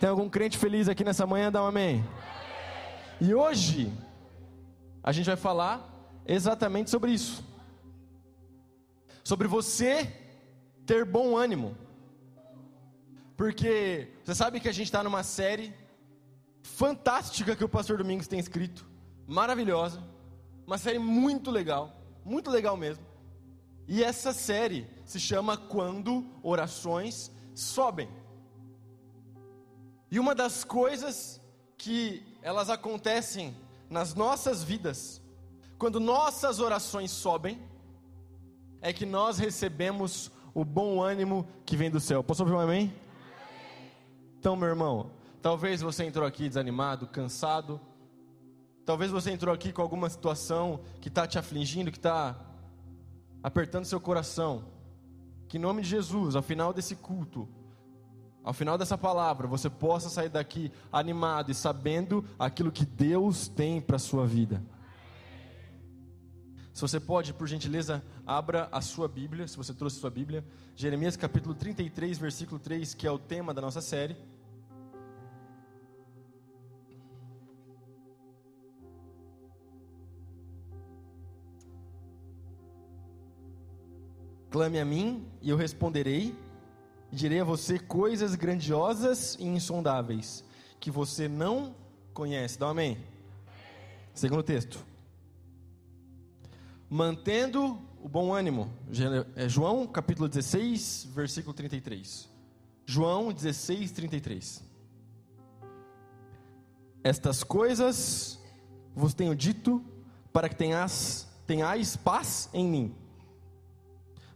Tem algum crente feliz aqui nessa manhã? Dá um amém. E hoje, a gente vai falar exatamente sobre isso. Sobre você ter bom ânimo. Porque você sabe que a gente está numa série fantástica que o pastor Domingos tem escrito, maravilhosa, uma série muito legal, muito legal mesmo. E essa série se chama Quando Orações Sobem. E uma das coisas que elas acontecem nas nossas vidas, quando nossas orações sobem, é que nós recebemos o bom ânimo que vem do céu. Posso ouvir um amém? Então, meu irmão, talvez você entrou aqui desanimado, cansado. Talvez você entrou aqui com alguma situação que está te afligindo, que está apertando seu coração. Que em nome de Jesus, ao final desse culto, ao final dessa palavra, você possa sair daqui animado e sabendo aquilo que Deus tem para a sua vida. Se você pode, por gentileza, abra a sua Bíblia, se você trouxe a sua Bíblia, Jeremias capítulo 33, versículo 3, que é o tema da nossa série. Clame a mim e eu responderei, e direi a você coisas grandiosas e insondáveis, que você não conhece. Dá um amém. Segundo texto. Mantendo o bom ânimo. É João capítulo 16, versículo 33. João 16, 33. Estas coisas vos tenho dito para que tenhas, tenhais paz em mim.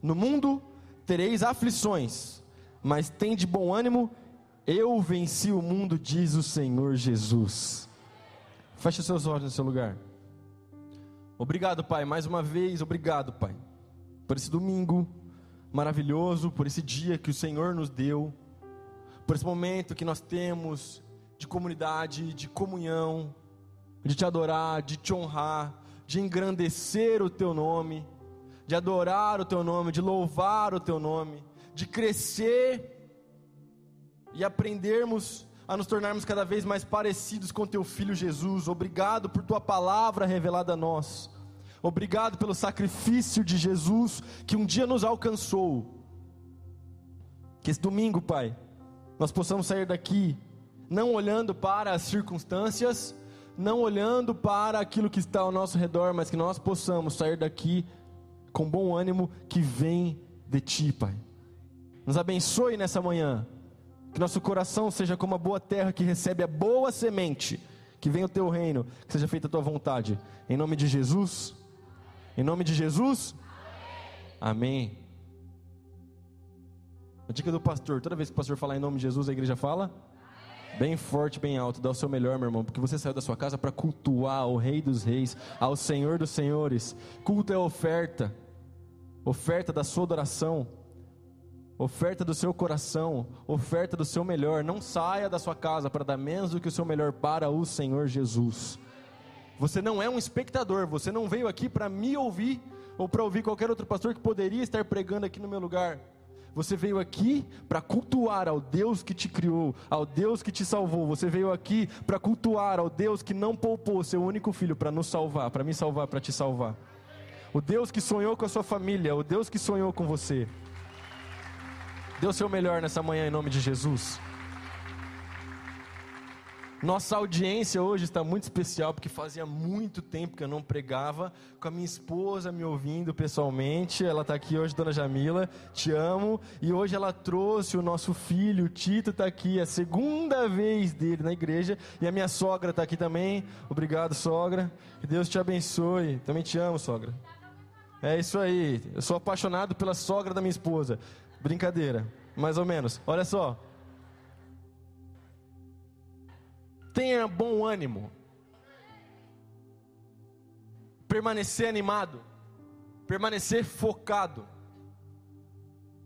No mundo tereis aflições, mas tem de bom ânimo, eu venci o mundo, diz o Senhor Jesus. Feche os seus olhos no seu lugar. Obrigado, Pai, mais uma vez, obrigado, Pai, por esse domingo maravilhoso, por esse dia que o Senhor nos deu, por esse momento que nós temos de comunidade, de comunhão, de te adorar, de te honrar, de engrandecer o teu nome de adorar o teu nome, de louvar o teu nome, de crescer e aprendermos a nos tornarmos cada vez mais parecidos com teu filho Jesus. Obrigado por tua palavra revelada a nós. Obrigado pelo sacrifício de Jesus que um dia nos alcançou. Que esse domingo, Pai, nós possamos sair daqui não olhando para as circunstâncias, não olhando para aquilo que está ao nosso redor, mas que nós possamos sair daqui com bom ânimo que vem de ti, Pai. Nos abençoe nessa manhã. Que nosso coração seja como a boa terra que recebe a boa semente. Que venha o teu reino, que seja feita a tua vontade. Em nome de Jesus. Em nome de Jesus. Amém. A dica do pastor: toda vez que o pastor falar em nome de Jesus, a igreja fala. Bem forte, bem alto, dá o seu melhor, meu irmão, porque você saiu da sua casa para cultuar o Rei dos Reis, ao Senhor dos Senhores. Culto é oferta oferta da sua adoração, oferta do seu coração, oferta do seu melhor. Não saia da sua casa para dar menos do que o seu melhor para o Senhor Jesus. Você não é um espectador, você não veio aqui para me ouvir ou para ouvir qualquer outro pastor que poderia estar pregando aqui no meu lugar. Você veio aqui para cultuar ao Deus que te criou, ao Deus que te salvou. Você veio aqui para cultuar ao Deus que não poupou seu único filho para nos salvar, para me salvar, para te salvar o Deus que sonhou com a sua família, o Deus que sonhou com você. Dê o seu melhor nessa manhã em nome de Jesus. Nossa audiência hoje está muito especial porque fazia muito tempo que eu não pregava com a minha esposa me ouvindo pessoalmente. Ela está aqui hoje, Dona Jamila, te amo. E hoje ela trouxe o nosso filho, o Tito está aqui, é a segunda vez dele na igreja. E a minha sogra está aqui também. Obrigado, sogra. Que Deus te abençoe. Também te amo, sogra. É isso aí. Eu sou apaixonado pela sogra da minha esposa. Brincadeira, mais ou menos. Olha só. Tenha bom ânimo. Permanecer animado. Permanecer focado.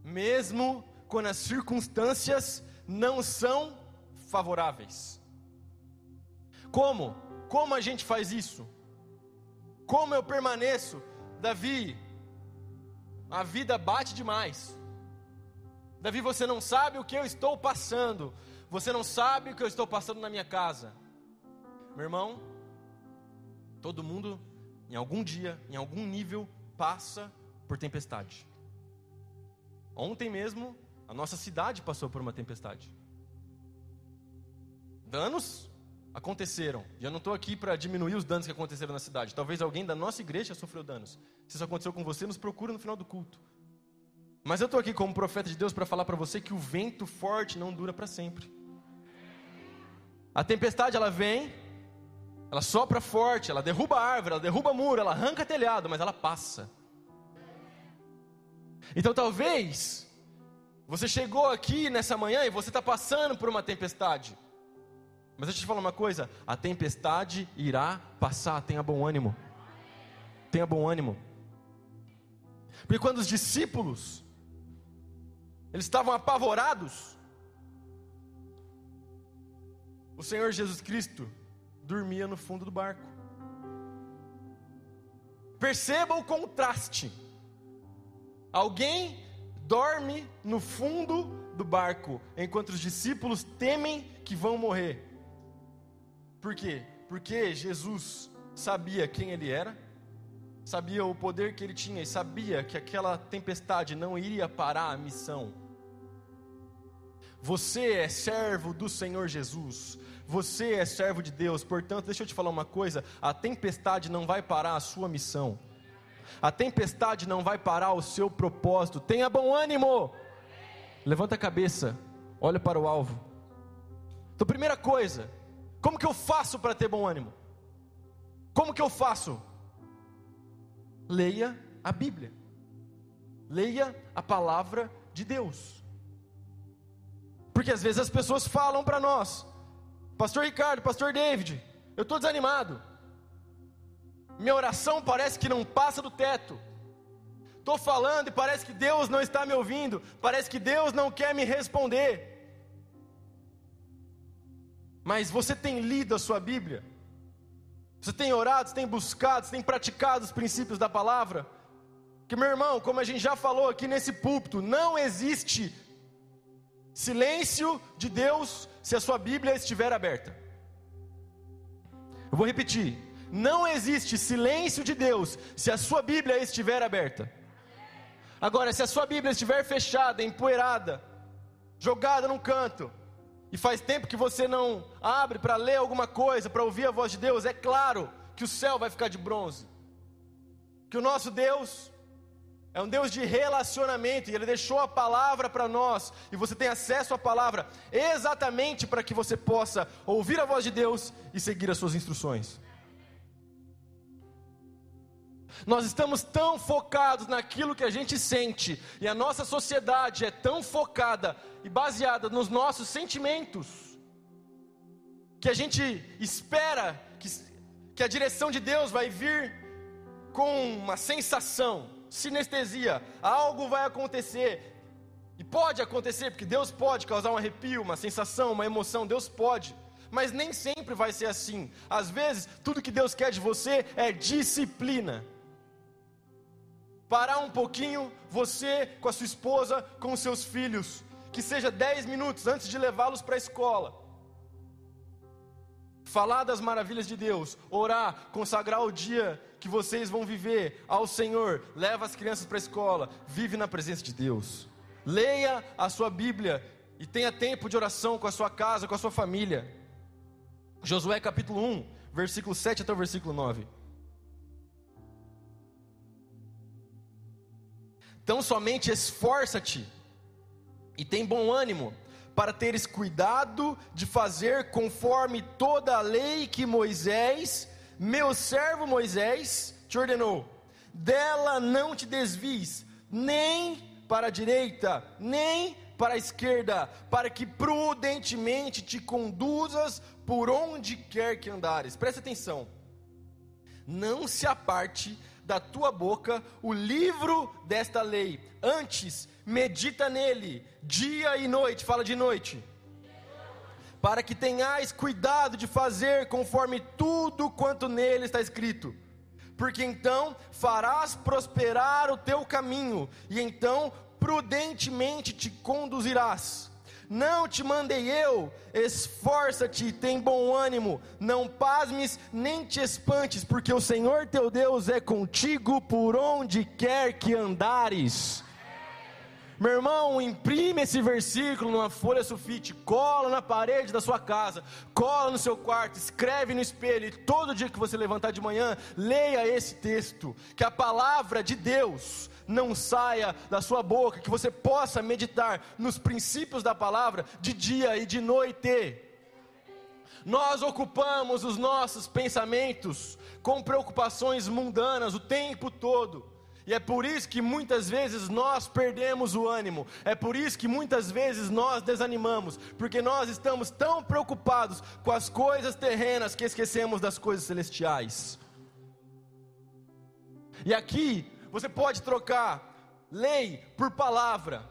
Mesmo quando as circunstâncias não são favoráveis. Como? Como a gente faz isso? Como eu permaneço Davi, a vida bate demais. Davi, você não sabe o que eu estou passando. Você não sabe o que eu estou passando na minha casa. Meu irmão, todo mundo, em algum dia, em algum nível, passa por tempestade. Ontem mesmo, a nossa cidade passou por uma tempestade. Danos aconteceram. E eu não estou aqui para diminuir os danos que aconteceram na cidade. Talvez alguém da nossa igreja sofreu danos. Se isso aconteceu com você, nos procura no final do culto. Mas eu estou aqui como profeta de Deus para falar para você que o vento forte não dura para sempre. A tempestade ela vem, ela sopra forte, ela derruba árvore, ela derruba muro, ela arranca telhado, mas ela passa. Então talvez você chegou aqui nessa manhã e você está passando por uma tempestade. Mas deixa eu te falar uma coisa: a tempestade irá passar, tenha bom ânimo. Tenha bom ânimo. Porque quando os discípulos eles estavam apavorados, o Senhor Jesus Cristo dormia no fundo do barco. Perceba o contraste. Alguém dorme no fundo do barco, enquanto os discípulos temem que vão morrer. Por quê? Porque Jesus sabia quem ele era, sabia o poder que ele tinha e sabia que aquela tempestade não iria parar a missão. Você é servo do Senhor Jesus, você é servo de Deus, portanto, deixa eu te falar uma coisa: a tempestade não vai parar a sua missão. A tempestade não vai parar o seu propósito. Tenha bom ânimo. Levanta a cabeça, olha para o alvo. Então, primeira coisa, como que eu faço para ter bom ânimo? Como que eu faço? Leia a Bíblia. Leia a palavra de Deus. Porque às vezes as pessoas falam para nós, Pastor Ricardo, Pastor David, eu estou desanimado. Minha oração parece que não passa do teto. Estou falando e parece que Deus não está me ouvindo. Parece que Deus não quer me responder. Mas você tem lido a sua Bíblia? Você tem orado, você tem buscado, você tem praticado os princípios da palavra? Que meu irmão, como a gente já falou aqui nesse púlpito, não existe silêncio de Deus se a sua Bíblia estiver aberta. Eu vou repetir: não existe silêncio de Deus se a sua Bíblia estiver aberta. Agora, se a sua Bíblia estiver fechada, empoeirada, jogada num canto, e faz tempo que você não abre para ler alguma coisa, para ouvir a voz de Deus, é claro que o céu vai ficar de bronze. Que o nosso Deus é um Deus de relacionamento, e Ele deixou a palavra para nós, e você tem acesso à palavra exatamente para que você possa ouvir a voz de Deus e seguir as suas instruções. Nós estamos tão focados naquilo que a gente sente, e a nossa sociedade é tão focada e baseada nos nossos sentimentos, que a gente espera que, que a direção de Deus vai vir com uma sensação, sinestesia, algo vai acontecer, e pode acontecer, porque Deus pode causar um arrepio, uma sensação, uma emoção, Deus pode. Mas nem sempre vai ser assim. Às vezes, tudo que Deus quer de você é disciplina parar um pouquinho, você com a sua esposa, com os seus filhos, que seja 10 minutos antes de levá-los para a escola. Falar das maravilhas de Deus, orar, consagrar o dia que vocês vão viver ao Senhor, leva as crianças para a escola, vive na presença de Deus. Leia a sua Bíblia e tenha tempo de oração com a sua casa, com a sua família. Josué capítulo 1, versículo 7 até o versículo 9. Então somente esforça-te e tem bom ânimo, para teres cuidado de fazer conforme toda a lei que Moisés, meu servo Moisés, te ordenou. Dela não te desvies, nem para a direita, nem para a esquerda, para que prudentemente te conduzas por onde quer que andares. Presta atenção. Não se aparte da tua boca o livro desta lei. Antes, medita nele, dia e noite. Fala de noite. Para que tenhais cuidado de fazer conforme tudo quanto nele está escrito. Porque então farás prosperar o teu caminho, e então prudentemente te conduzirás. Não te mandei eu, esforça-te, tem bom ânimo, não pasmes nem te espantes, porque o Senhor teu Deus é contigo por onde quer que andares. Meu irmão, imprime esse versículo numa folha sulfite, cola na parede da sua casa, cola no seu quarto, escreve no espelho, e todo dia que você levantar de manhã, leia esse texto, que a palavra de Deus não saia da sua boca, que você possa meditar nos princípios da palavra de dia e de noite. Nós ocupamos os nossos pensamentos com preocupações mundanas o tempo todo. E é por isso que muitas vezes nós perdemos o ânimo, é por isso que muitas vezes nós desanimamos, porque nós estamos tão preocupados com as coisas terrenas que esquecemos das coisas celestiais. E aqui você pode trocar lei por palavra,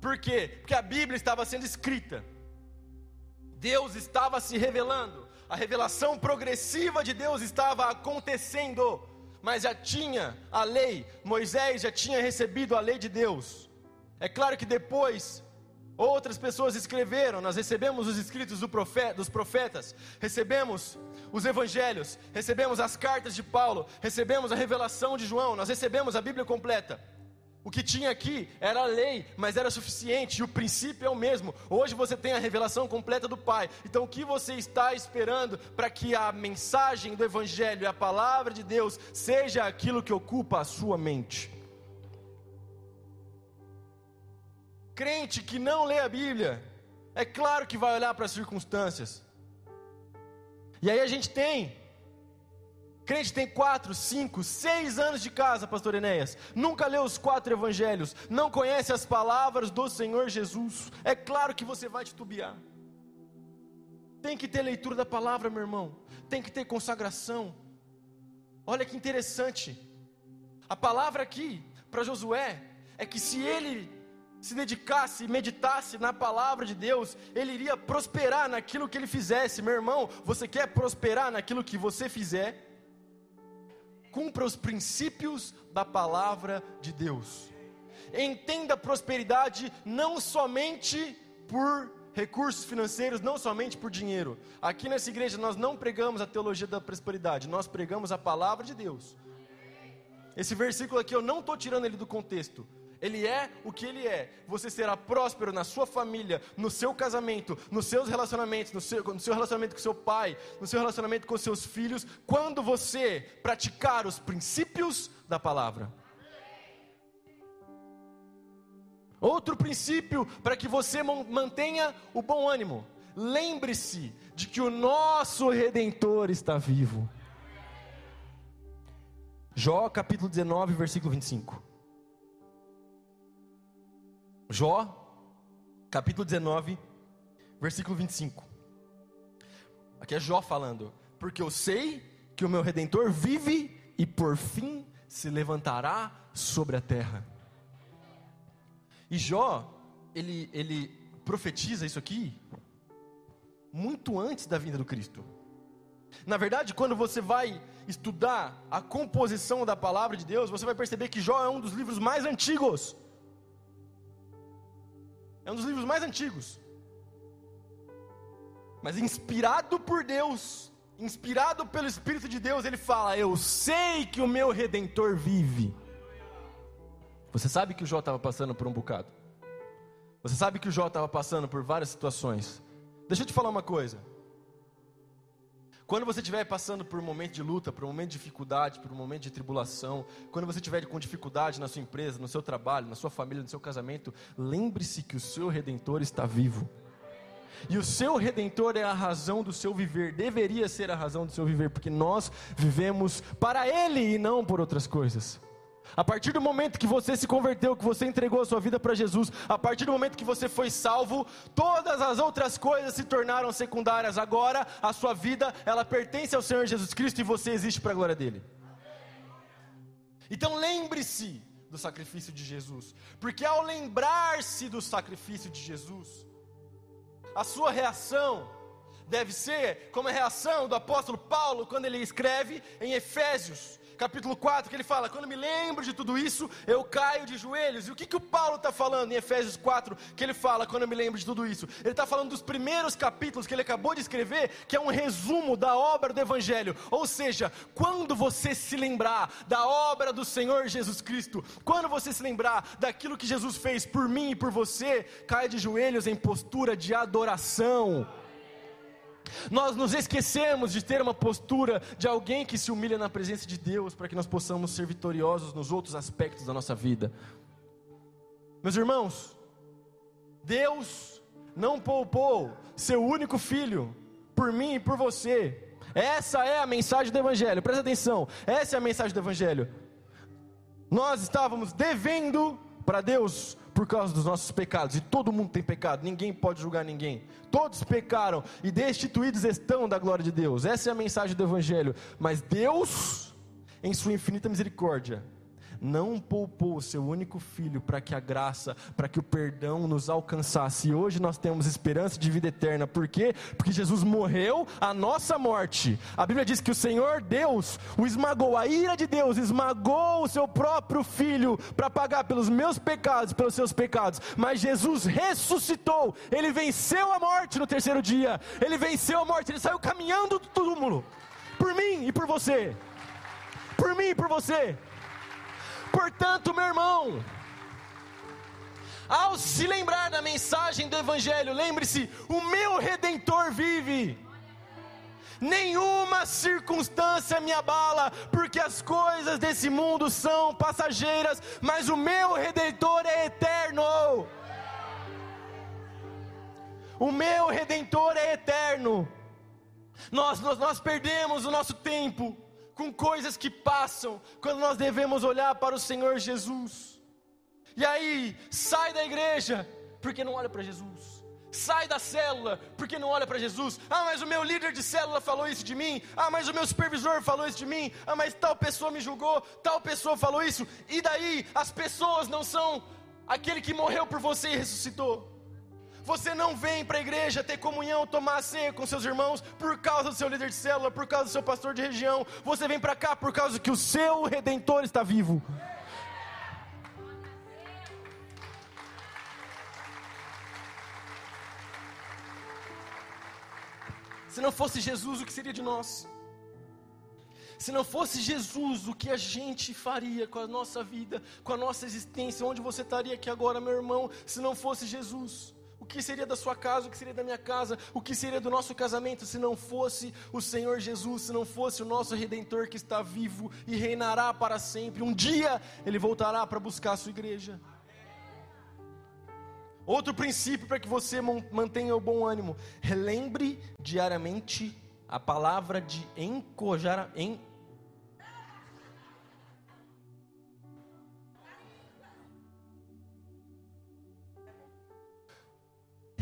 por quê? Porque a Bíblia estava sendo escrita, Deus estava se revelando, a revelação progressiva de Deus estava acontecendo. Mas já tinha a lei, Moisés já tinha recebido a lei de Deus. É claro que depois outras pessoas escreveram, nós recebemos os escritos do profeta, dos profetas, recebemos os evangelhos, recebemos as cartas de Paulo, recebemos a revelação de João, nós recebemos a Bíblia completa. O que tinha aqui era a lei, mas era suficiente, e o princípio é o mesmo. Hoje você tem a revelação completa do Pai. Então o que você está esperando para que a mensagem do Evangelho e a palavra de Deus seja aquilo que ocupa a sua mente? Crente que não lê a Bíblia, é claro que vai olhar para as circunstâncias. E aí a gente tem Crente tem quatro, cinco, seis anos de casa, pastor Enéas. Nunca leu os quatro evangelhos. Não conhece as palavras do Senhor Jesus. É claro que você vai titubear. Tem que ter leitura da palavra, meu irmão. Tem que ter consagração. Olha que interessante. A palavra aqui para Josué é que se ele se dedicasse e meditasse na palavra de Deus, ele iria prosperar naquilo que ele fizesse. Meu irmão, você quer prosperar naquilo que você fizer? cumpra os princípios da palavra de Deus. Entenda a prosperidade não somente por recursos financeiros, não somente por dinheiro. Aqui nessa igreja nós não pregamos a teologia da prosperidade, nós pregamos a palavra de Deus. Esse versículo aqui eu não estou tirando ele do contexto. Ele é o que ele é. Você será próspero na sua família, no seu casamento, nos seus relacionamentos, no seu, no seu relacionamento com seu pai, no seu relacionamento com seus filhos, quando você praticar os princípios da palavra. Outro princípio para que você mantenha o bom ânimo. Lembre-se de que o nosso redentor está vivo. Jó capítulo 19, versículo 25. Jó, capítulo 19, versículo 25. Aqui é Jó falando: Porque eu sei que o meu redentor vive e por fim se levantará sobre a terra. E Jó, ele, ele profetiza isso aqui muito antes da vinda do Cristo. Na verdade, quando você vai estudar a composição da palavra de Deus, você vai perceber que Jó é um dos livros mais antigos é um dos livros mais antigos. Mas inspirado por Deus, inspirado pelo Espírito de Deus, ele fala: Eu sei que o meu redentor vive. Você sabe que o Jó estava passando por um bocado. Você sabe que o Jó estava passando por várias situações. Deixa eu te falar uma coisa. Quando você estiver passando por um momento de luta, por um momento de dificuldade, por um momento de tribulação, quando você estiver com dificuldade na sua empresa, no seu trabalho, na sua família, no seu casamento, lembre-se que o seu redentor está vivo. E o seu redentor é a razão do seu viver, deveria ser a razão do seu viver, porque nós vivemos para ele e não por outras coisas. A partir do momento que você se converteu, que você entregou a sua vida para Jesus, a partir do momento que você foi salvo, todas as outras coisas se tornaram secundárias. Agora, a sua vida, ela pertence ao Senhor Jesus Cristo e você existe para a glória dele. Então lembre-se do sacrifício de Jesus, porque ao lembrar-se do sacrifício de Jesus, a sua reação deve ser como a reação do apóstolo Paulo quando ele escreve em Efésios capítulo 4, que ele fala: Quando me lembro de tudo isso, eu caio de joelhos. E o que, que o Paulo está falando em Efésios 4, que ele fala quando eu me lembro de tudo isso? Ele está falando dos primeiros capítulos que ele acabou de escrever, que é um resumo da obra do Evangelho. Ou seja, quando você se lembrar da obra do Senhor Jesus Cristo, quando você se lembrar daquilo que Jesus fez por mim e por você, caia de joelhos em postura de adoração. Nós nos esquecemos de ter uma postura de alguém que se humilha na presença de Deus para que nós possamos ser vitoriosos nos outros aspectos da nossa vida. Meus irmãos, Deus não poupou seu único filho por mim e por você. Essa é a mensagem do Evangelho, presta atenção, essa é a mensagem do Evangelho. Nós estávamos devendo para Deus por causa dos nossos pecados, e todo mundo tem pecado, ninguém pode julgar ninguém. Todos pecaram e destituídos estão da glória de Deus. Essa é a mensagem do Evangelho. Mas Deus, em Sua infinita misericórdia, não poupou o seu único filho para que a graça, para que o perdão nos alcançasse. E hoje nós temos esperança de vida eterna. Por quê? Porque Jesus morreu a nossa morte. A Bíblia diz que o Senhor Deus o esmagou, a ira de Deus esmagou o seu próprio filho para pagar pelos meus pecados, pelos seus pecados. Mas Jesus ressuscitou. Ele venceu a morte no terceiro dia. Ele venceu a morte, ele saiu caminhando do túmulo. Por mim e por você. Por mim e por você. Portanto, meu irmão, ao se lembrar da mensagem do Evangelho, lembre-se: o meu redentor vive. Nenhuma circunstância me abala, porque as coisas desse mundo são passageiras, mas o meu redentor é eterno. O meu redentor é eterno. Nós, nós, nós perdemos o nosso tempo com coisas que passam, quando nós devemos olhar para o Senhor Jesus. E aí, sai da igreja, porque não olha para Jesus. Sai da célula, porque não olha para Jesus. Ah, mas o meu líder de célula falou isso de mim. Ah, mas o meu supervisor falou isso de mim. Ah, mas tal pessoa me julgou, tal pessoa falou isso. E daí, as pessoas não são aquele que morreu por você e ressuscitou. Você não vem para a igreja ter comunhão, tomar ceia com seus irmãos por causa do seu líder de célula, por causa do seu pastor de região. Você vem para cá por causa que o seu redentor está vivo. Se não fosse Jesus, o que seria de nós? Se não fosse Jesus, o que a gente faria com a nossa vida, com a nossa existência? Onde você estaria aqui agora, meu irmão, se não fosse Jesus? Que seria da sua casa, o que seria da minha casa, o que seria do nosso casamento se não fosse o Senhor Jesus, se não fosse o nosso redentor que está vivo e reinará para sempre. Um dia ele voltará para buscar a sua igreja. Outro princípio para que você mantenha o bom ânimo: relembre diariamente a palavra de encojar, en,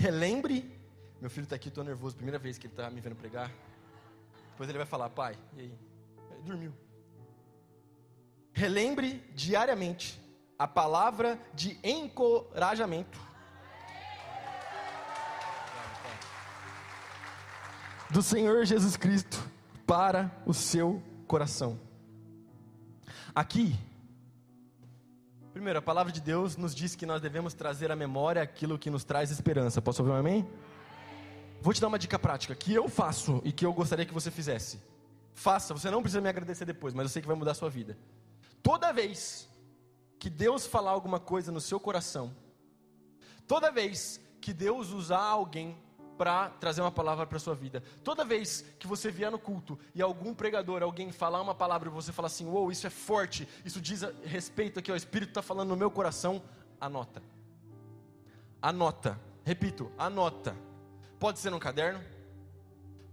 relembre. Meu filho está aqui, estou nervoso, primeira vez que ele está me vendo pregar. Depois ele vai falar, pai, e aí? Ele dormiu. Relembre diariamente a palavra de encorajamento. Do Senhor Jesus Cristo para o seu coração. Aqui, Primeiro, a palavra de Deus nos diz que nós devemos trazer à memória aquilo que nos traz esperança. Posso ouvir um amém? Vou te dar uma dica prática que eu faço e que eu gostaria que você fizesse. Faça, você não precisa me agradecer depois, mas eu sei que vai mudar a sua vida. Toda vez que Deus falar alguma coisa no seu coração, toda vez que Deus usar alguém para trazer uma palavra para a sua vida. Toda vez que você vier no culto e algum pregador, alguém falar uma palavra e você falar assim, uou, wow, isso é forte, isso diz respeito aqui, ó, o Espírito está falando no meu coração, anota. Anota. Repito, anota. Pode ser no caderno,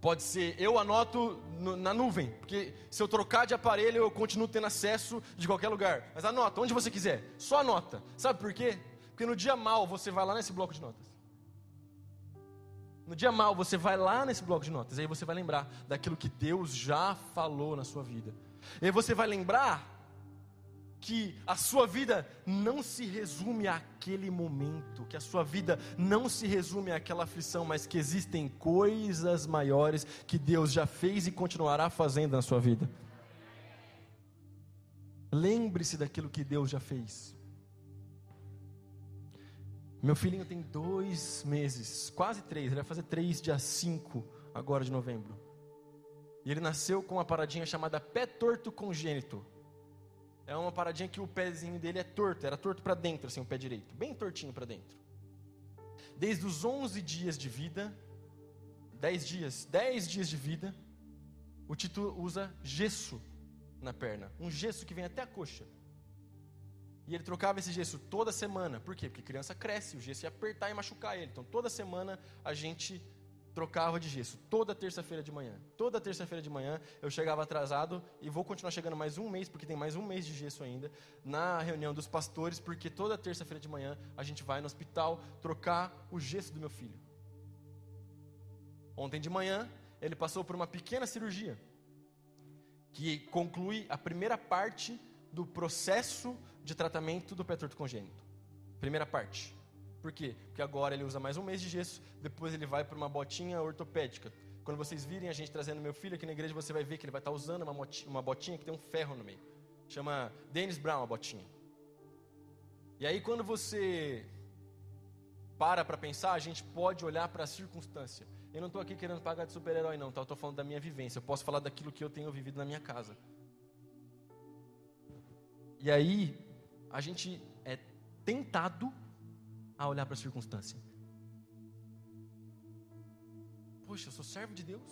pode ser, eu anoto no, na nuvem, porque se eu trocar de aparelho eu continuo tendo acesso de qualquer lugar. Mas anota, onde você quiser, só anota. Sabe por quê? Porque no dia mal você vai lá nesse bloco de notas. No dia mal, você vai lá nesse bloco de notas, aí você vai lembrar daquilo que Deus já falou na sua vida. E aí você vai lembrar que a sua vida não se resume àquele momento, que a sua vida não se resume àquela aflição, mas que existem coisas maiores que Deus já fez e continuará fazendo na sua vida. Lembre-se daquilo que Deus já fez. Meu filhinho tem dois meses, quase três, ele vai fazer três dia cinco agora de novembro. E ele nasceu com uma paradinha chamada pé torto congênito. É uma paradinha que o pezinho dele é torto, era torto para dentro, assim, o pé direito, bem tortinho para dentro. Desde os 11 dias de vida, 10 dias, 10 dias de vida, o Tito usa gesso na perna, um gesso que vem até a coxa. E ele trocava esse gesso toda semana. Por quê? Porque criança cresce, o gesso ia apertar e machucar ele. Então toda semana a gente trocava de gesso. Toda terça-feira de manhã. Toda terça-feira de manhã eu chegava atrasado e vou continuar chegando mais um mês, porque tem mais um mês de gesso ainda, na reunião dos pastores, porque toda terça-feira de manhã a gente vai no hospital trocar o gesso do meu filho. Ontem de manhã ele passou por uma pequena cirurgia que conclui a primeira parte do processo de tratamento do pé torto congênito. Primeira parte. Por quê? Porque agora ele usa mais um mês de gesso, depois ele vai para uma botinha ortopédica. Quando vocês virem a gente trazendo meu filho aqui na igreja, você vai ver que ele vai estar tá usando uma, uma botinha que tem um ferro no meio. Chama Dennis Brown a botinha. E aí quando você para para pensar, a gente pode olhar para a circunstância. Eu não estou aqui querendo pagar de super-herói, não, tá? Eu estou falando da minha vivência. Eu posso falar daquilo que eu tenho vivido na minha casa. E aí, a gente é tentado a olhar para a circunstância. Poxa, eu sou servo de Deus.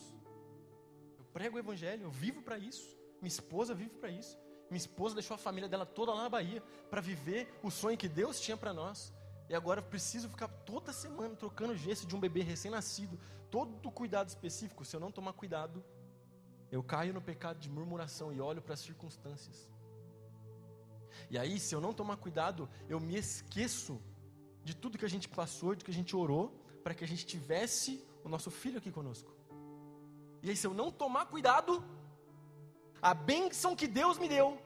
Eu prego o evangelho, eu vivo para isso. Minha esposa vive para isso. Minha esposa deixou a família dela toda lá na Bahia para viver o sonho que Deus tinha para nós. E agora eu preciso ficar toda semana trocando gesso de um bebê recém-nascido. Todo cuidado específico. Se eu não tomar cuidado, eu caio no pecado de murmuração e olho para as circunstâncias. E aí, se eu não tomar cuidado, eu me esqueço de tudo que a gente passou, de que a gente orou, para que a gente tivesse o nosso filho aqui conosco. E aí, se eu não tomar cuidado, a bênção que Deus me deu,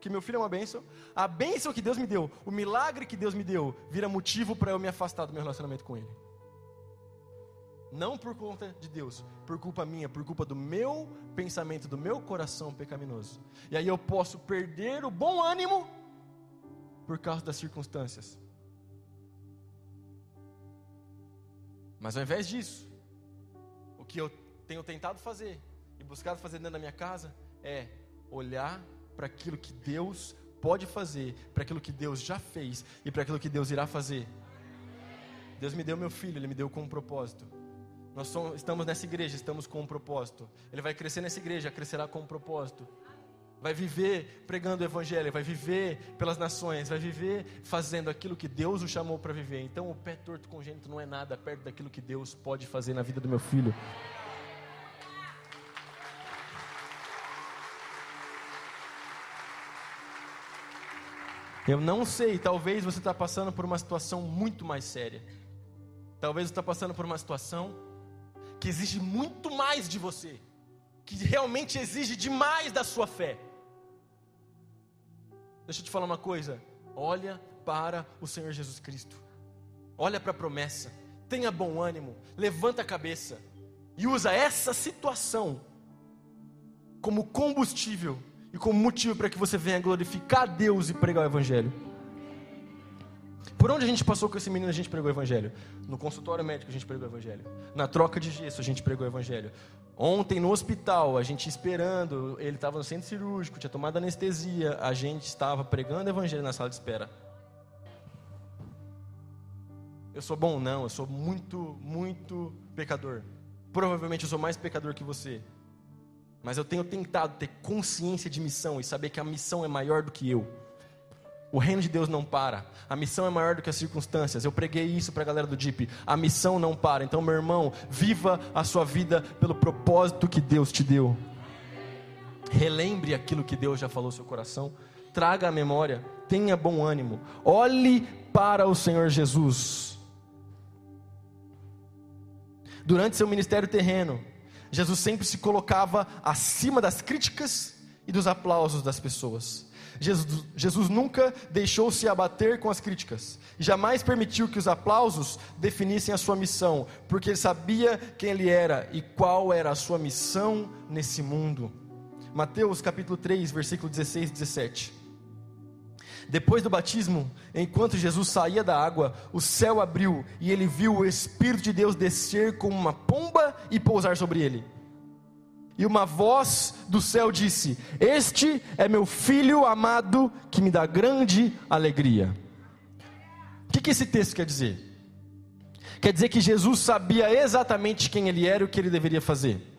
que meu filho é uma bênção, a bênção que Deus me deu, o milagre que Deus me deu, vira motivo para eu me afastar do meu relacionamento com Ele. Não por conta de Deus, por culpa minha, por culpa do meu pensamento, do meu coração pecaminoso. E aí eu posso perder o bom ânimo por causa das circunstâncias. Mas ao invés disso, o que eu tenho tentado fazer e buscado fazer dentro da minha casa é olhar para aquilo que Deus pode fazer, para aquilo que Deus já fez e para aquilo que Deus irá fazer. Deus me deu meu filho, Ele me deu com um propósito. Nós somos, estamos nessa igreja, estamos com um propósito. Ele vai crescer nessa igreja, crescerá com um propósito. Vai viver pregando o evangelho, vai viver pelas nações, vai viver fazendo aquilo que Deus o chamou para viver. Então o pé torto congênito não é nada perto daquilo que Deus pode fazer na vida do meu filho. Eu não sei, talvez você está passando por uma situação muito mais séria. Talvez você está passando por uma situação que exige muito mais de você, que realmente exige demais da sua fé. Deixa eu te falar uma coisa. Olha para o Senhor Jesus Cristo. Olha para a promessa. Tenha bom ânimo. Levanta a cabeça. E usa essa situação como combustível e como motivo para que você venha glorificar Deus e pregar o Evangelho. Por onde a gente passou com esse menino, a gente pregou o Evangelho. No consultório médico, a gente pregou o Evangelho. Na troca de gesso, a gente pregou o Evangelho. Ontem, no hospital, a gente esperando, ele estava no centro cirúrgico, tinha tomado anestesia, a gente estava pregando o Evangelho na sala de espera. Eu sou bom? Não, eu sou muito, muito pecador. Provavelmente eu sou mais pecador que você. Mas eu tenho tentado ter consciência de missão e saber que a missão é maior do que eu. O reino de Deus não para. A missão é maior do que as circunstâncias. Eu preguei isso para a galera do DIP. A missão não para. Então, meu irmão, viva a sua vida pelo propósito que Deus te deu. Relembre aquilo que Deus já falou no seu coração. Traga a memória. Tenha bom ânimo. Olhe para o Senhor Jesus. Durante seu ministério terreno, Jesus sempre se colocava acima das críticas e dos aplausos das pessoas. Jesus, Jesus nunca deixou se abater com as críticas, e jamais permitiu que os aplausos definissem a sua missão, porque ele sabia quem ele era e qual era a sua missão nesse mundo. Mateus capítulo 3, versículo 16 e 17. Depois do batismo, enquanto Jesus saía da água, o céu abriu e ele viu o Espírito de Deus descer como uma pomba e pousar sobre ele. E uma voz do céu disse: Este é meu filho amado que me dá grande alegria. O que, que esse texto quer dizer? Quer dizer que Jesus sabia exatamente quem ele era e o que ele deveria fazer.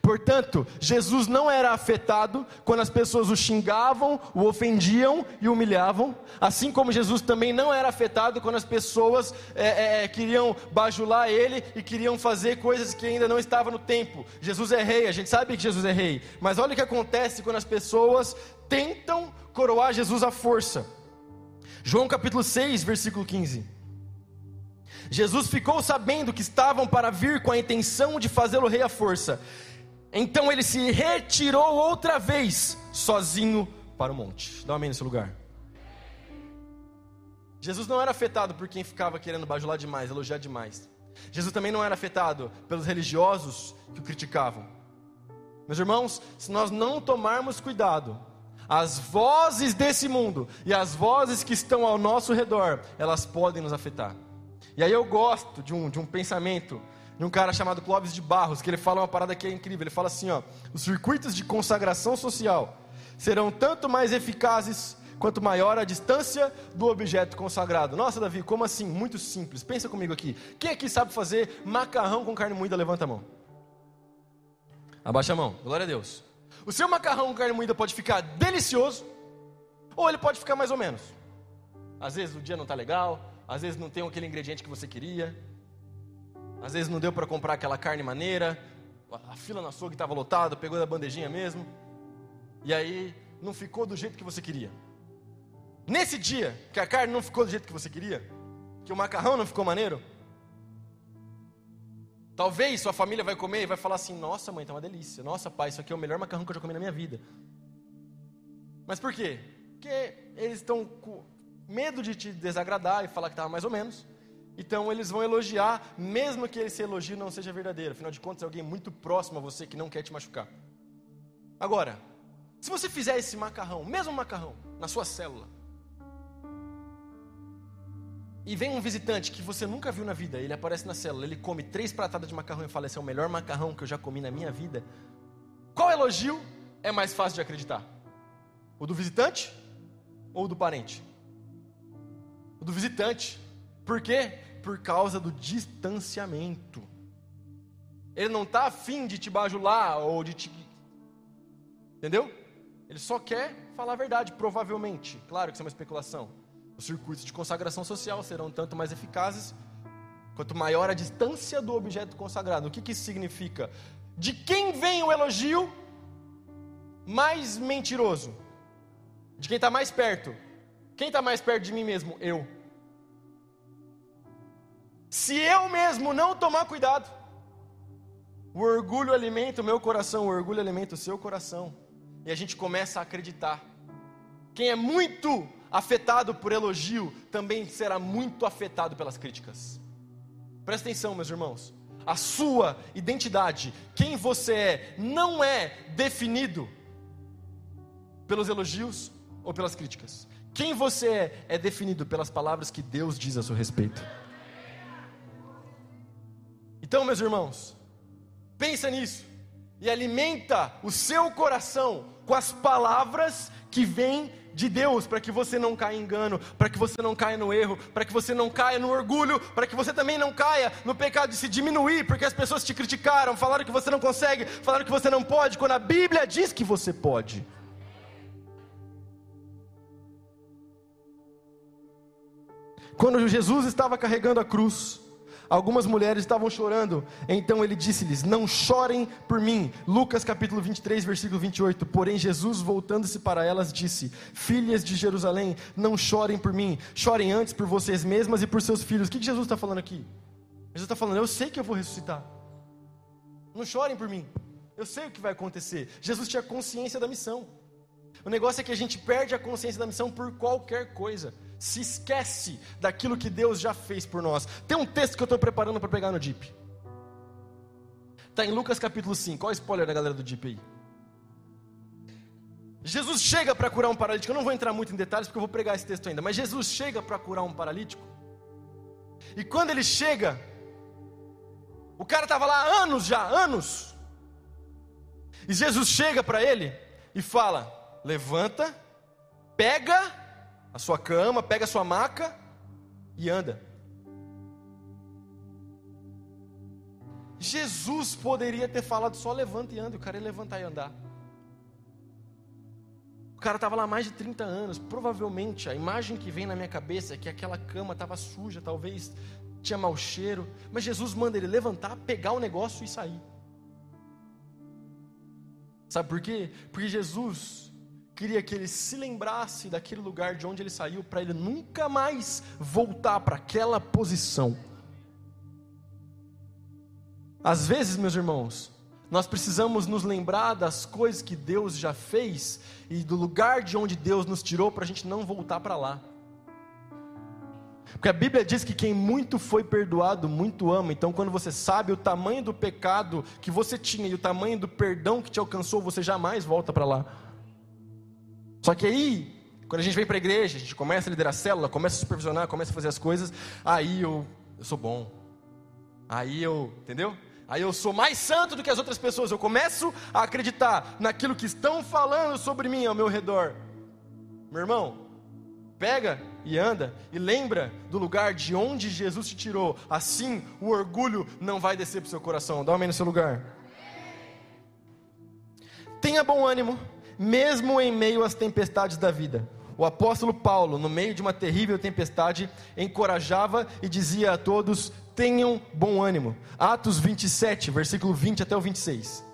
Portanto, Jesus não era afetado quando as pessoas o xingavam, o ofendiam e humilhavam, assim como Jesus também não era afetado quando as pessoas é, é, é, queriam bajular ele e queriam fazer coisas que ainda não estavam no tempo. Jesus é rei, a gente sabe que Jesus é rei, mas olha o que acontece quando as pessoas tentam coroar Jesus à força. João capítulo 6, versículo 15. Jesus ficou sabendo que estavam para vir com a intenção de fazê-lo rei à força. Então ele se retirou outra vez, sozinho para o monte. Dá um amém nesse lugar. Jesus não era afetado por quem ficava querendo bajular demais, elogiar demais. Jesus também não era afetado pelos religiosos que o criticavam. Meus irmãos, se nós não tomarmos cuidado, as vozes desse mundo e as vozes que estão ao nosso redor, elas podem nos afetar. E aí eu gosto de um, de um pensamento de um cara chamado Clóvis de Barros, que ele fala uma parada que é incrível. Ele fala assim: ó, os circuitos de consagração social serão tanto mais eficazes quanto maior a distância do objeto consagrado. Nossa, Davi, como assim? Muito simples. Pensa comigo aqui. Quem aqui sabe fazer macarrão com carne moída? Levanta a mão. Abaixa a mão. Glória a Deus. O seu macarrão com carne moída pode ficar delicioso ou ele pode ficar mais ou menos. Às vezes o dia não está legal, às vezes não tem aquele ingrediente que você queria. Às vezes não deu para comprar aquela carne maneira, a fila na açougue estava lotada, pegou da bandejinha mesmo, e aí não ficou do jeito que você queria. Nesse dia que a carne não ficou do jeito que você queria, que o macarrão não ficou maneiro, talvez sua família vai comer e vai falar assim: Nossa mãe, tá uma delícia. Nossa pai, isso aqui é o melhor macarrão que eu já comi na minha vida. Mas por quê? Porque eles estão com medo de te desagradar e falar que estava mais ou menos. Então eles vão elogiar, mesmo que esse elogio não seja verdadeiro. Afinal de contas, é alguém muito próximo a você que não quer te machucar. Agora, se você fizer esse macarrão, mesmo macarrão, na sua célula, e vem um visitante que você nunca viu na vida, ele aparece na célula, ele come três pratadas de macarrão e fala: Esse é o melhor macarrão que eu já comi na minha vida. Qual elogio é mais fácil de acreditar? O do visitante ou o do parente? O do visitante. Por quê? Por causa do distanciamento. Ele não está afim de te bajular ou de te. Entendeu? Ele só quer falar a verdade, provavelmente. Claro que isso é uma especulação. Os circuitos de consagração social serão tanto mais eficazes quanto maior a distância do objeto consagrado. O que, que isso significa? De quem vem o elogio mais mentiroso? De quem está mais perto? Quem está mais perto de mim mesmo? Eu. Se eu mesmo não tomar cuidado, o orgulho alimenta o meu coração, o orgulho alimenta o seu coração, e a gente começa a acreditar. Quem é muito afetado por elogio também será muito afetado pelas críticas. Presta atenção, meus irmãos. A sua identidade, quem você é, não é definido pelos elogios ou pelas críticas. Quem você é é definido pelas palavras que Deus diz a seu respeito. Então, meus irmãos, pensa nisso e alimenta o seu coração com as palavras que vêm de Deus, para que você não caia em engano, para que você não caia no erro, para que você não caia no orgulho, para que você também não caia no pecado de se diminuir, porque as pessoas te criticaram, falaram que você não consegue, falaram que você não pode, quando a Bíblia diz que você pode. Quando Jesus estava carregando a cruz, Algumas mulheres estavam chorando, então ele disse-lhes: Não chorem por mim. Lucas capítulo 23, versículo 28. Porém, Jesus, voltando-se para elas, disse: Filhas de Jerusalém, não chorem por mim, chorem antes por vocês mesmas e por seus filhos. O que Jesus está falando aqui? Jesus está falando: Eu sei que eu vou ressuscitar. Não chorem por mim. Eu sei o que vai acontecer. Jesus tinha consciência da missão. O negócio é que a gente perde a consciência da missão por qualquer coisa se esquece daquilo que Deus já fez por nós. Tem um texto que eu estou preparando para pegar no DIP. Está em Lucas capítulo 5. Olha o spoiler da galera do DIP aí. Jesus chega para curar um paralítico. Eu não vou entrar muito em detalhes porque eu vou pregar esse texto ainda, mas Jesus chega para curar um paralítico. E quando ele chega, o cara estava lá há anos já, anos. E Jesus chega para ele e fala: Levanta, pega a sua cama, pega a sua maca e anda. Jesus poderia ter falado só levanta e anda, e o cara ia levantar e andar. O cara estava lá mais de 30 anos. Provavelmente a imagem que vem na minha cabeça é que aquela cama estava suja, talvez tinha mau cheiro. Mas Jesus manda ele levantar, pegar o negócio e sair. Sabe por quê? Porque Jesus queria que ele se lembrasse daquele lugar de onde ele saiu, para ele nunca mais voltar para aquela posição. Às vezes, meus irmãos, nós precisamos nos lembrar das coisas que Deus já fez e do lugar de onde Deus nos tirou para a gente não voltar para lá. Porque a Bíblia diz que quem muito foi perdoado, muito ama. Então, quando você sabe o tamanho do pecado que você tinha e o tamanho do perdão que te alcançou, você jamais volta para lá. Só que aí, quando a gente vem para a igreja, a gente começa a liderar a célula, começa a supervisionar, começa a fazer as coisas, aí eu, eu sou bom. Aí eu, entendeu? Aí eu sou mais santo do que as outras pessoas. Eu começo a acreditar naquilo que estão falando sobre mim ao meu redor. Meu irmão, pega e anda e lembra do lugar de onde Jesus te tirou. Assim o orgulho não vai descer para o seu coração. Dá um amém no seu lugar. Tenha bom ânimo, mesmo em meio às tempestades da vida. O apóstolo Paulo, no meio de uma terrível tempestade, encorajava e dizia a todos: tenham bom ânimo. Atos 27, versículo 20 até o 26.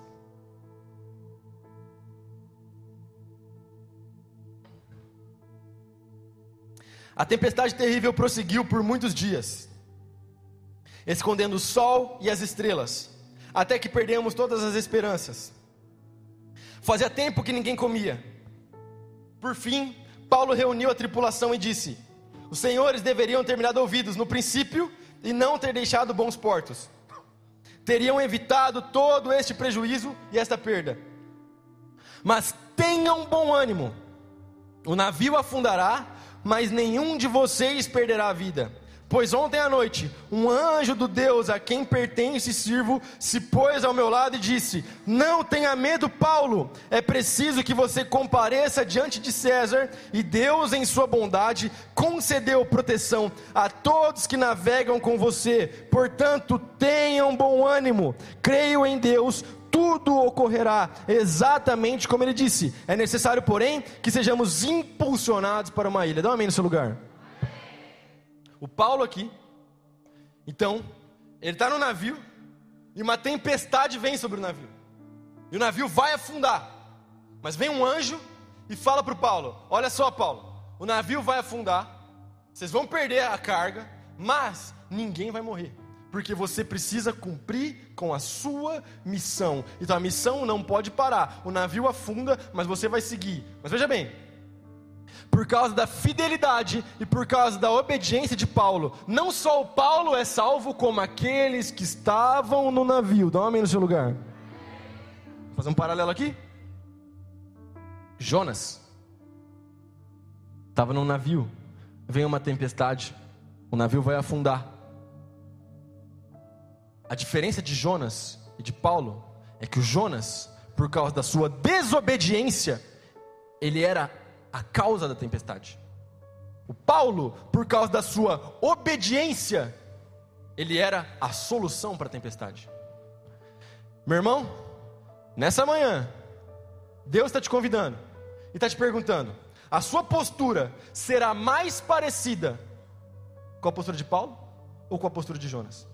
A tempestade terrível prosseguiu por muitos dias, escondendo o sol e as estrelas, até que perdemos todas as esperanças. Fazia tempo que ninguém comia. Por fim, Paulo reuniu a tripulação e disse: Os senhores deveriam ter me dado ouvidos no princípio e não ter deixado bons portos. Teriam evitado todo este prejuízo e esta perda. Mas tenham bom ânimo. O navio afundará, mas nenhum de vocês perderá a vida. Pois ontem à noite, um anjo do Deus a quem pertence e sirvo se pôs ao meu lado e disse: Não tenha medo, Paulo, é preciso que você compareça diante de César, e Deus, em sua bondade, concedeu proteção a todos que navegam com você. Portanto, tenham bom ânimo, creio em Deus, tudo ocorrerá exatamente como ele disse. É necessário, porém, que sejamos impulsionados para uma ilha. Dá um amém no seu lugar o Paulo aqui. Então, ele está no navio e uma tempestade vem sobre o navio. E o navio vai afundar. Mas vem um anjo e fala para o Paulo: Olha só, Paulo, o navio vai afundar, vocês vão perder a carga, mas ninguém vai morrer. Porque você precisa cumprir com a sua missão. Então a missão não pode parar. O navio afunda, mas você vai seguir. Mas veja bem, por causa da fidelidade e por causa da obediência de Paulo. Não só o Paulo é salvo, como aqueles que estavam no navio. Dá um amém no seu lugar. Vou fazer um paralelo aqui. Jonas estava num navio, vem uma tempestade, o navio vai afundar. A diferença de Jonas e de Paulo é que o Jonas, por causa da sua desobediência, ele era a causa da tempestade. O Paulo, por causa da sua obediência, ele era a solução para a tempestade. Meu irmão, nessa manhã, Deus está te convidando e está te perguntando: a sua postura será mais parecida com a postura de Paulo ou com a postura de Jonas?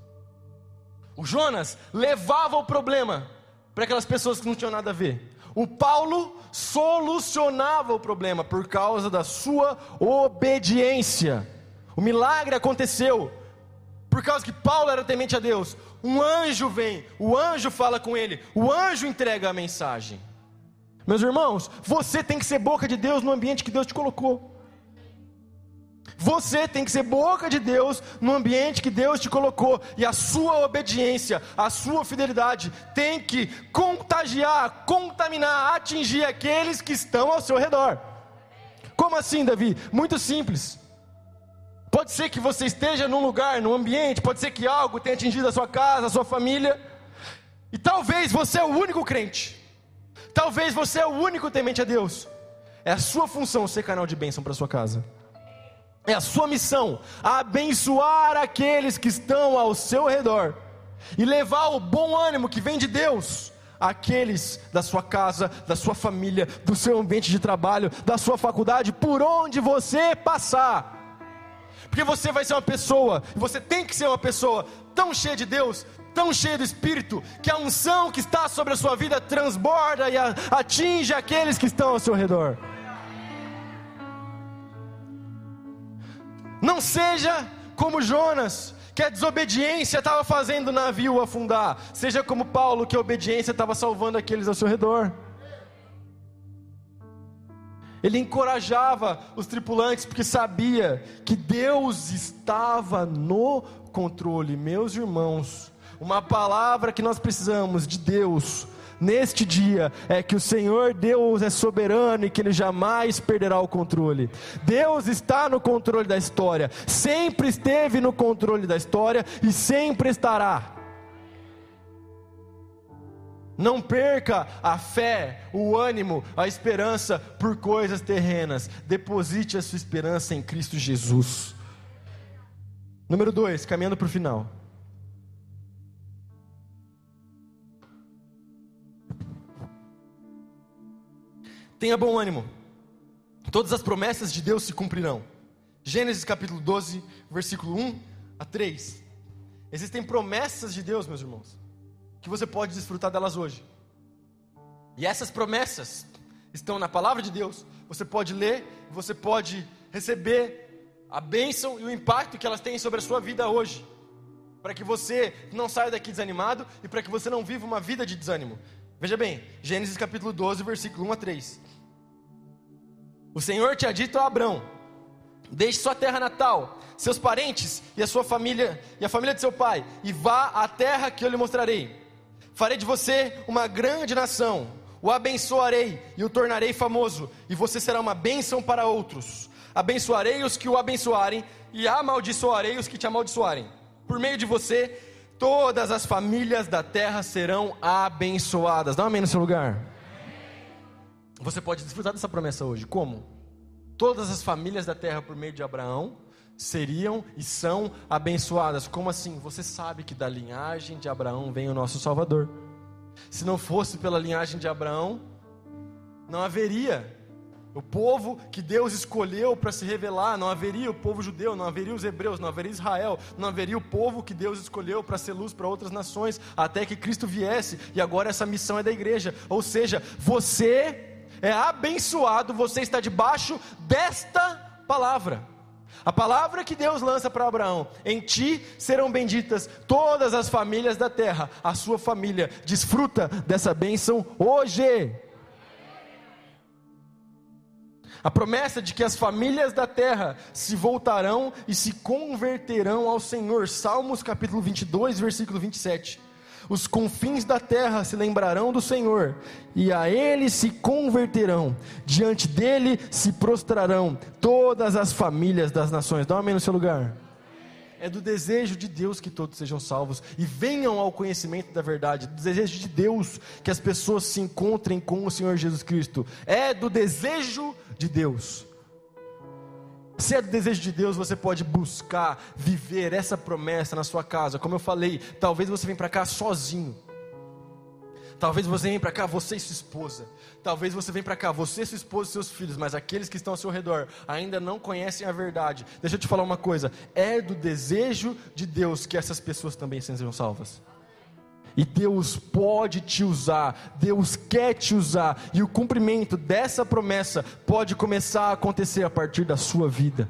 O Jonas levava o problema para aquelas pessoas que não tinham nada a ver. O Paulo solucionava o problema por causa da sua obediência. O milagre aconteceu por causa que Paulo era temente a Deus. Um anjo vem, o anjo fala com ele, o anjo entrega a mensagem. Meus irmãos, você tem que ser boca de Deus no ambiente que Deus te colocou. Você tem que ser boca de Deus no ambiente que Deus te colocou, e a sua obediência, a sua fidelidade tem que contagiar, contaminar, atingir aqueles que estão ao seu redor. Como assim, Davi? Muito simples. Pode ser que você esteja num lugar, num ambiente, pode ser que algo tenha atingido a sua casa, a sua família, e talvez você é o único crente, talvez você é o único temente a Deus. É a sua função ser canal de bênção para sua casa. É a sua missão abençoar aqueles que estão ao seu redor e levar o bom ânimo que vem de Deus àqueles da sua casa, da sua família, do seu ambiente de trabalho, da sua faculdade, por onde você passar. Porque você vai ser uma pessoa, você tem que ser uma pessoa tão cheia de Deus, tão cheia do Espírito, que a unção que está sobre a sua vida transborda e atinge aqueles que estão ao seu redor. Não seja como Jonas, que a desobediência estava fazendo o navio afundar. Seja como Paulo, que a obediência estava salvando aqueles ao seu redor. Ele encorajava os tripulantes porque sabia que Deus estava no controle. Meus irmãos, uma palavra que nós precisamos de Deus neste dia é que o Senhor Deus é soberano e que Ele jamais perderá o controle. Deus está no controle da história, sempre esteve no controle da história e sempre estará. Não perca a fé, o ânimo, a esperança por coisas terrenas. Deposite a sua esperança em Cristo Jesus. Número dois, caminhando para o final. Tenha bom ânimo. Todas as promessas de Deus se cumprirão. Gênesis capítulo 12, versículo 1 a 3. Existem promessas de Deus, meus irmãos, que você pode desfrutar delas hoje. E essas promessas estão na palavra de Deus. Você pode ler, você pode receber a bênção e o impacto que elas têm sobre a sua vida hoje. Para que você não saia daqui desanimado e para que você não viva uma vida de desânimo. Veja bem, Gênesis capítulo 12, versículo 1 a 3. O Senhor tinha dito a Abrão: Deixe sua terra natal, seus parentes e a sua família e a família de seu pai, e vá à terra que eu lhe mostrarei. Farei de você uma grande nação, o abençoarei e o tornarei famoso, e você será uma bênção para outros. Abençoarei os que o abençoarem, e amaldiçoarei os que te amaldiçoarem. Por meio de você, todas as famílias da terra serão abençoadas. Dá um amém no seu lugar. Você pode desfrutar dessa promessa hoje. Como? Todas as famílias da terra, por meio de Abraão, seriam e são abençoadas. Como assim? Você sabe que da linhagem de Abraão vem o nosso Salvador. Se não fosse pela linhagem de Abraão, não haveria o povo que Deus escolheu para se revelar, não haveria o povo judeu, não haveria os hebreus, não haveria Israel, não haveria o povo que Deus escolheu para ser luz para outras nações, até que Cristo viesse, e agora essa missão é da igreja. Ou seja, você é abençoado, você está debaixo desta palavra. A palavra que Deus lança para Abraão: em ti serão benditas todas as famílias da terra. A sua família desfruta dessa bênção hoje. A promessa de que as famílias da terra se voltarão e se converterão ao Senhor. Salmos capítulo 22, versículo 27. Os confins da terra se lembrarão do Senhor, e a Ele se converterão, diante dele se prostrarão todas as famílias das nações. Dá um amém no seu lugar. É do desejo de Deus que todos sejam salvos e venham ao conhecimento da verdade. Do desejo de Deus que as pessoas se encontrem com o Senhor Jesus Cristo. É do desejo de Deus. Se é do desejo de Deus, você pode buscar viver essa promessa na sua casa. Como eu falei, talvez você venha para cá sozinho. Talvez você venha para cá, você e sua esposa. Talvez você venha para cá, você, sua esposa e seus filhos. Mas aqueles que estão ao seu redor ainda não conhecem a verdade. Deixa eu te falar uma coisa: é do desejo de Deus que essas pessoas também sejam salvas. E Deus pode te usar, Deus quer te usar, e o cumprimento dessa promessa pode começar a acontecer a partir da sua vida.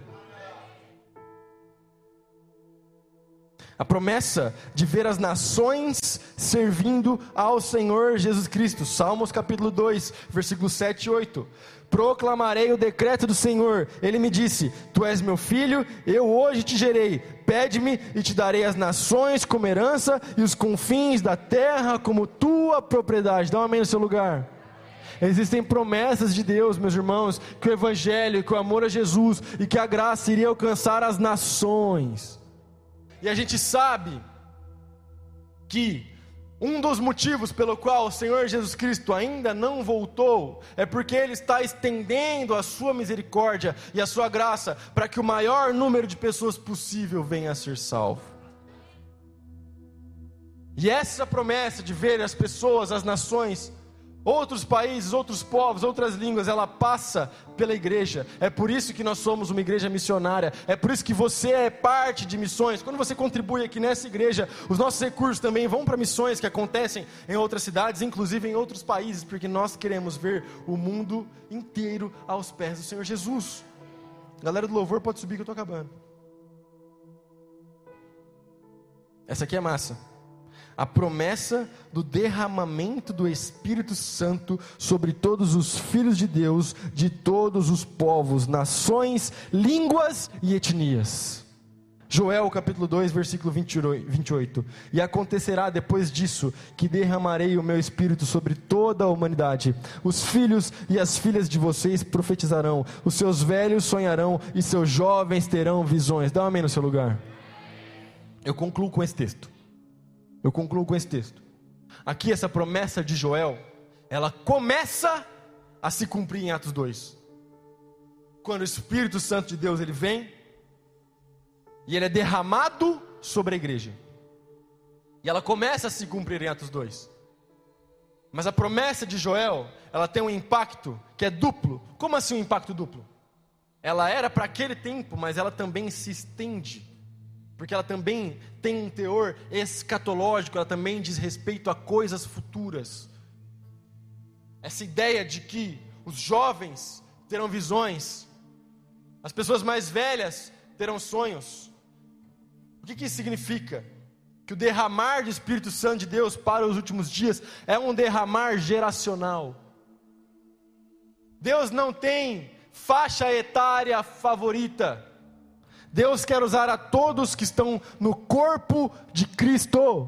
A promessa de ver as nações servindo ao Senhor Jesus Cristo. Salmos capítulo 2, versículos 7 e 8. Proclamarei o decreto do Senhor. Ele me disse: Tu és meu filho, eu hoje te gerei. Pede-me e te darei as nações como herança e os confins da terra como tua propriedade. Dá um amém no seu lugar. Existem promessas de Deus, meus irmãos, que o Evangelho, que o amor a Jesus e que a graça iria alcançar as nações. E a gente sabe que um dos motivos pelo qual o Senhor Jesus Cristo ainda não voltou é porque Ele está estendendo a sua misericórdia e a sua graça para que o maior número de pessoas possível venha a ser salvo. E essa promessa de ver as pessoas, as nações, outros países, outros povos, outras línguas, ela passa pela igreja. É por isso que nós somos uma igreja missionária. É por isso que você é parte de missões. Quando você contribui aqui nessa igreja, os nossos recursos também vão para missões que acontecem em outras cidades, inclusive em outros países, porque nós queremos ver o mundo inteiro aos pés do Senhor Jesus. Galera do louvor, pode subir que eu estou acabando. Essa aqui é massa a promessa do derramamento do Espírito Santo sobre todos os filhos de Deus, de todos os povos, nações, línguas e etnias. Joel capítulo 2, versículo 28. E acontecerá depois disso que derramarei o meu espírito sobre toda a humanidade. Os filhos e as filhas de vocês profetizarão, os seus velhos sonharão e seus jovens terão visões. Dá um amém no seu lugar. Eu concluo com esse texto. Eu concluo com esse texto. Aqui essa promessa de Joel, ela começa a se cumprir em Atos 2. Quando o Espírito Santo de Deus ele vem e ele é derramado sobre a igreja. E ela começa a se cumprir em Atos 2. Mas a promessa de Joel, ela tem um impacto que é duplo. Como assim um impacto duplo? Ela era para aquele tempo, mas ela também se estende porque ela também tem um teor escatológico, ela também diz respeito a coisas futuras. Essa ideia de que os jovens terão visões, as pessoas mais velhas terão sonhos. O que, que isso significa? Que o derramar do Espírito Santo de Deus para os últimos dias é um derramar geracional. Deus não tem faixa etária favorita. Deus quer usar a todos que estão no corpo de Cristo.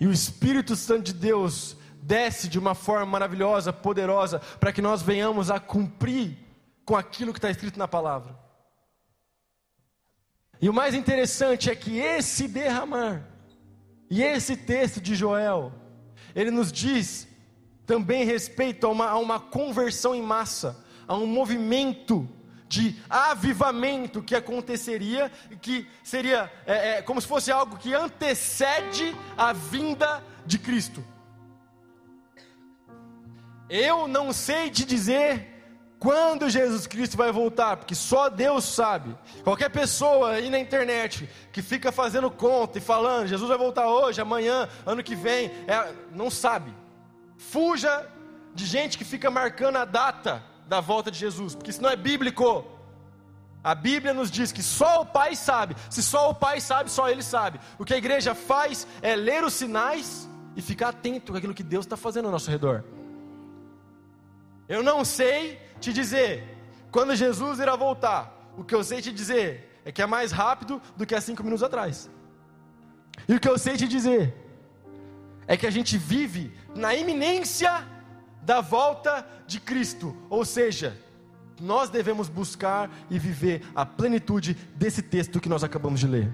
E o Espírito Santo de Deus desce de uma forma maravilhosa, poderosa, para que nós venhamos a cumprir com aquilo que está escrito na palavra. E o mais interessante é que esse derramar, e esse texto de Joel, ele nos diz também respeito a uma, a uma conversão em massa, a um movimento de avivamento que aconteceria, que seria é, é, como se fosse algo que antecede a vinda de Cristo. Eu não sei te dizer quando Jesus Cristo vai voltar, porque só Deus sabe. Qualquer pessoa aí na internet que fica fazendo conta e falando, Jesus vai voltar hoje, amanhã, ano que vem, é, não sabe. Fuja de gente que fica marcando a data da volta de Jesus, porque isso não é bíblico. A Bíblia nos diz que só o Pai sabe. Se só o Pai sabe, só Ele sabe. O que a igreja faz é ler os sinais e ficar atento com aquilo que Deus está fazendo ao nosso redor. Eu não sei te dizer quando Jesus irá voltar. O que eu sei te dizer é que é mais rápido do que há cinco minutos atrás. E o que eu sei te dizer é que a gente vive na iminência da volta de Cristo, ou seja, nós devemos buscar e viver a plenitude desse texto que nós acabamos de ler.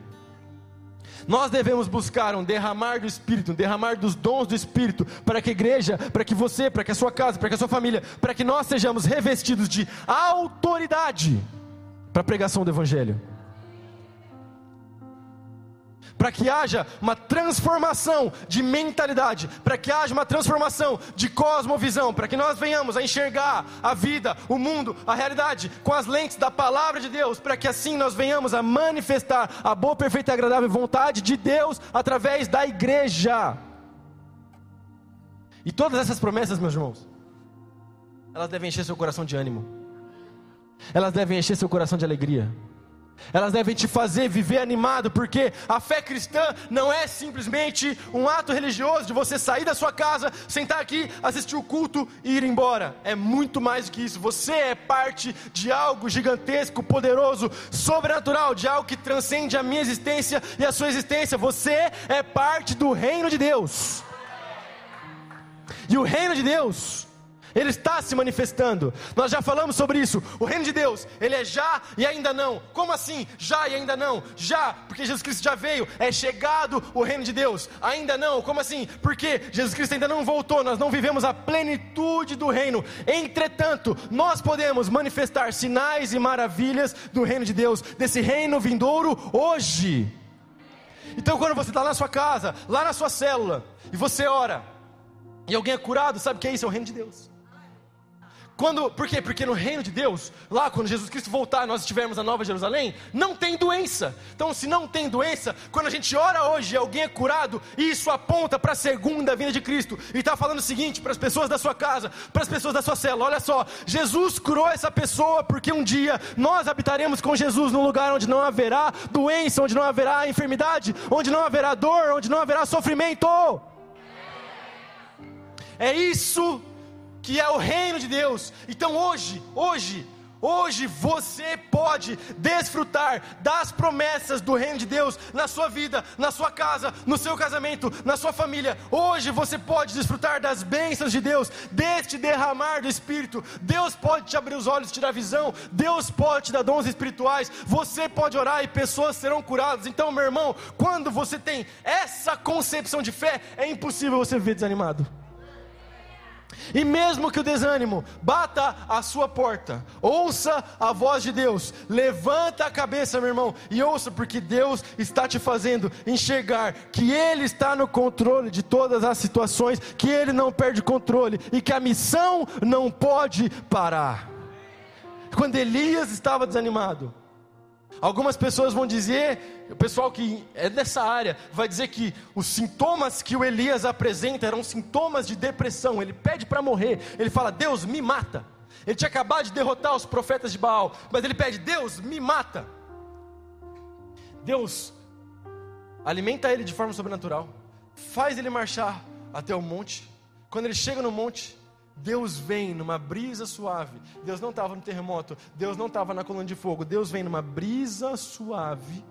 Nós devemos buscar um derramar do Espírito, um derramar dos dons do Espírito, para que a igreja, para que você, para que a sua casa, para que a sua família, para que nós sejamos revestidos de autoridade para a pregação do Evangelho para que haja uma transformação de mentalidade, para que haja uma transformação de cosmovisão, para que nós venhamos a enxergar a vida, o mundo, a realidade com as lentes da palavra de Deus, para que assim nós venhamos a manifestar a boa, perfeita e agradável vontade de Deus através da igreja. E todas essas promessas, meus irmãos, elas devem encher seu coração de ânimo, elas devem encher seu coração de alegria elas devem te fazer viver animado, porque a fé cristã não é simplesmente um ato religioso de você sair da sua casa, sentar aqui, assistir o culto e ir embora. É muito mais do que isso. Você é parte de algo gigantesco, poderoso, sobrenatural, de algo que transcende a minha existência e a sua existência. Você é parte do reino de Deus. E o reino de Deus ele está se manifestando. Nós já falamos sobre isso. O reino de Deus, ele é já e ainda não. Como assim? Já e ainda não? Já, porque Jesus Cristo já veio. É chegado o reino de Deus. Ainda não. Como assim? Porque Jesus Cristo ainda não voltou. Nós não vivemos a plenitude do reino. Entretanto, nós podemos manifestar sinais e maravilhas do reino de Deus, desse reino vindouro hoje. Então, quando você está na sua casa, lá na sua célula, e você ora, e alguém é curado, sabe o que é isso? É o reino de Deus. Quando, por quê? Porque no reino de Deus, lá quando Jesus Cristo voltar, nós estivermos na Nova Jerusalém, não tem doença. Então, se não tem doença, quando a gente ora hoje e alguém é curado, isso aponta para a segunda vinda de Cristo. E está falando o seguinte para as pessoas da sua casa, para as pessoas da sua cela: olha só, Jesus curou essa pessoa porque um dia nós habitaremos com Jesus num lugar onde não haverá doença, onde não haverá enfermidade, onde não haverá dor, onde não haverá sofrimento. É isso que é o reino de Deus. Então hoje, hoje, hoje você pode desfrutar das promessas do reino de Deus na sua vida, na sua casa, no seu casamento, na sua família. Hoje você pode desfrutar das bênçãos de Deus, deste derramar do Espírito. Deus pode te abrir os olhos, te dar visão. Deus pode te dar dons espirituais. Você pode orar e pessoas serão curadas. Então, meu irmão, quando você tem essa concepção de fé, é impossível você viver desanimado. E mesmo que o desânimo bata a sua porta, ouça a voz de Deus, levanta a cabeça, meu irmão, e ouça, porque Deus está te fazendo enxergar que Ele está no controle de todas as situações, que Ele não perde controle e que a missão não pode parar. Quando Elias estava desanimado, Algumas pessoas vão dizer, o pessoal que é dessa área, vai dizer que os sintomas que o Elias apresenta eram sintomas de depressão. Ele pede para morrer, ele fala: Deus, me mata. Ele tinha acabado de derrotar os profetas de Baal, mas ele pede: Deus, me mata. Deus alimenta ele de forma sobrenatural, faz ele marchar até o monte. Quando ele chega no monte, Deus vem numa brisa suave. Deus não estava no terremoto. Deus não estava na coluna de fogo. Deus vem numa brisa suave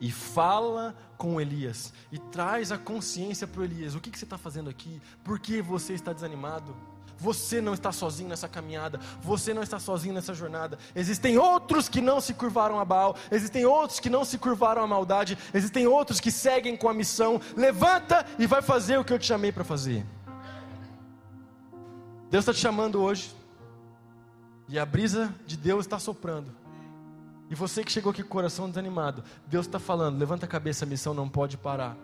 e fala com Elias e traz a consciência para Elias: o que, que você está fazendo aqui? Por que você está desanimado? Você não está sozinho nessa caminhada, você não está sozinho nessa jornada. Existem outros que não se curvaram a Baal, existem outros que não se curvaram à maldade, existem outros que seguem com a missão. Levanta e vai fazer o que eu te chamei para fazer. Deus está te chamando hoje. E a brisa de Deus está soprando. E você que chegou aqui com o coração desanimado, Deus está falando: levanta a cabeça, a missão não pode parar.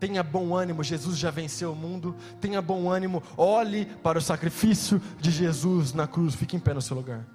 Tenha bom ânimo, Jesus já venceu o mundo. Tenha bom ânimo, olhe para o sacrifício de Jesus na cruz. Fique em pé no seu lugar.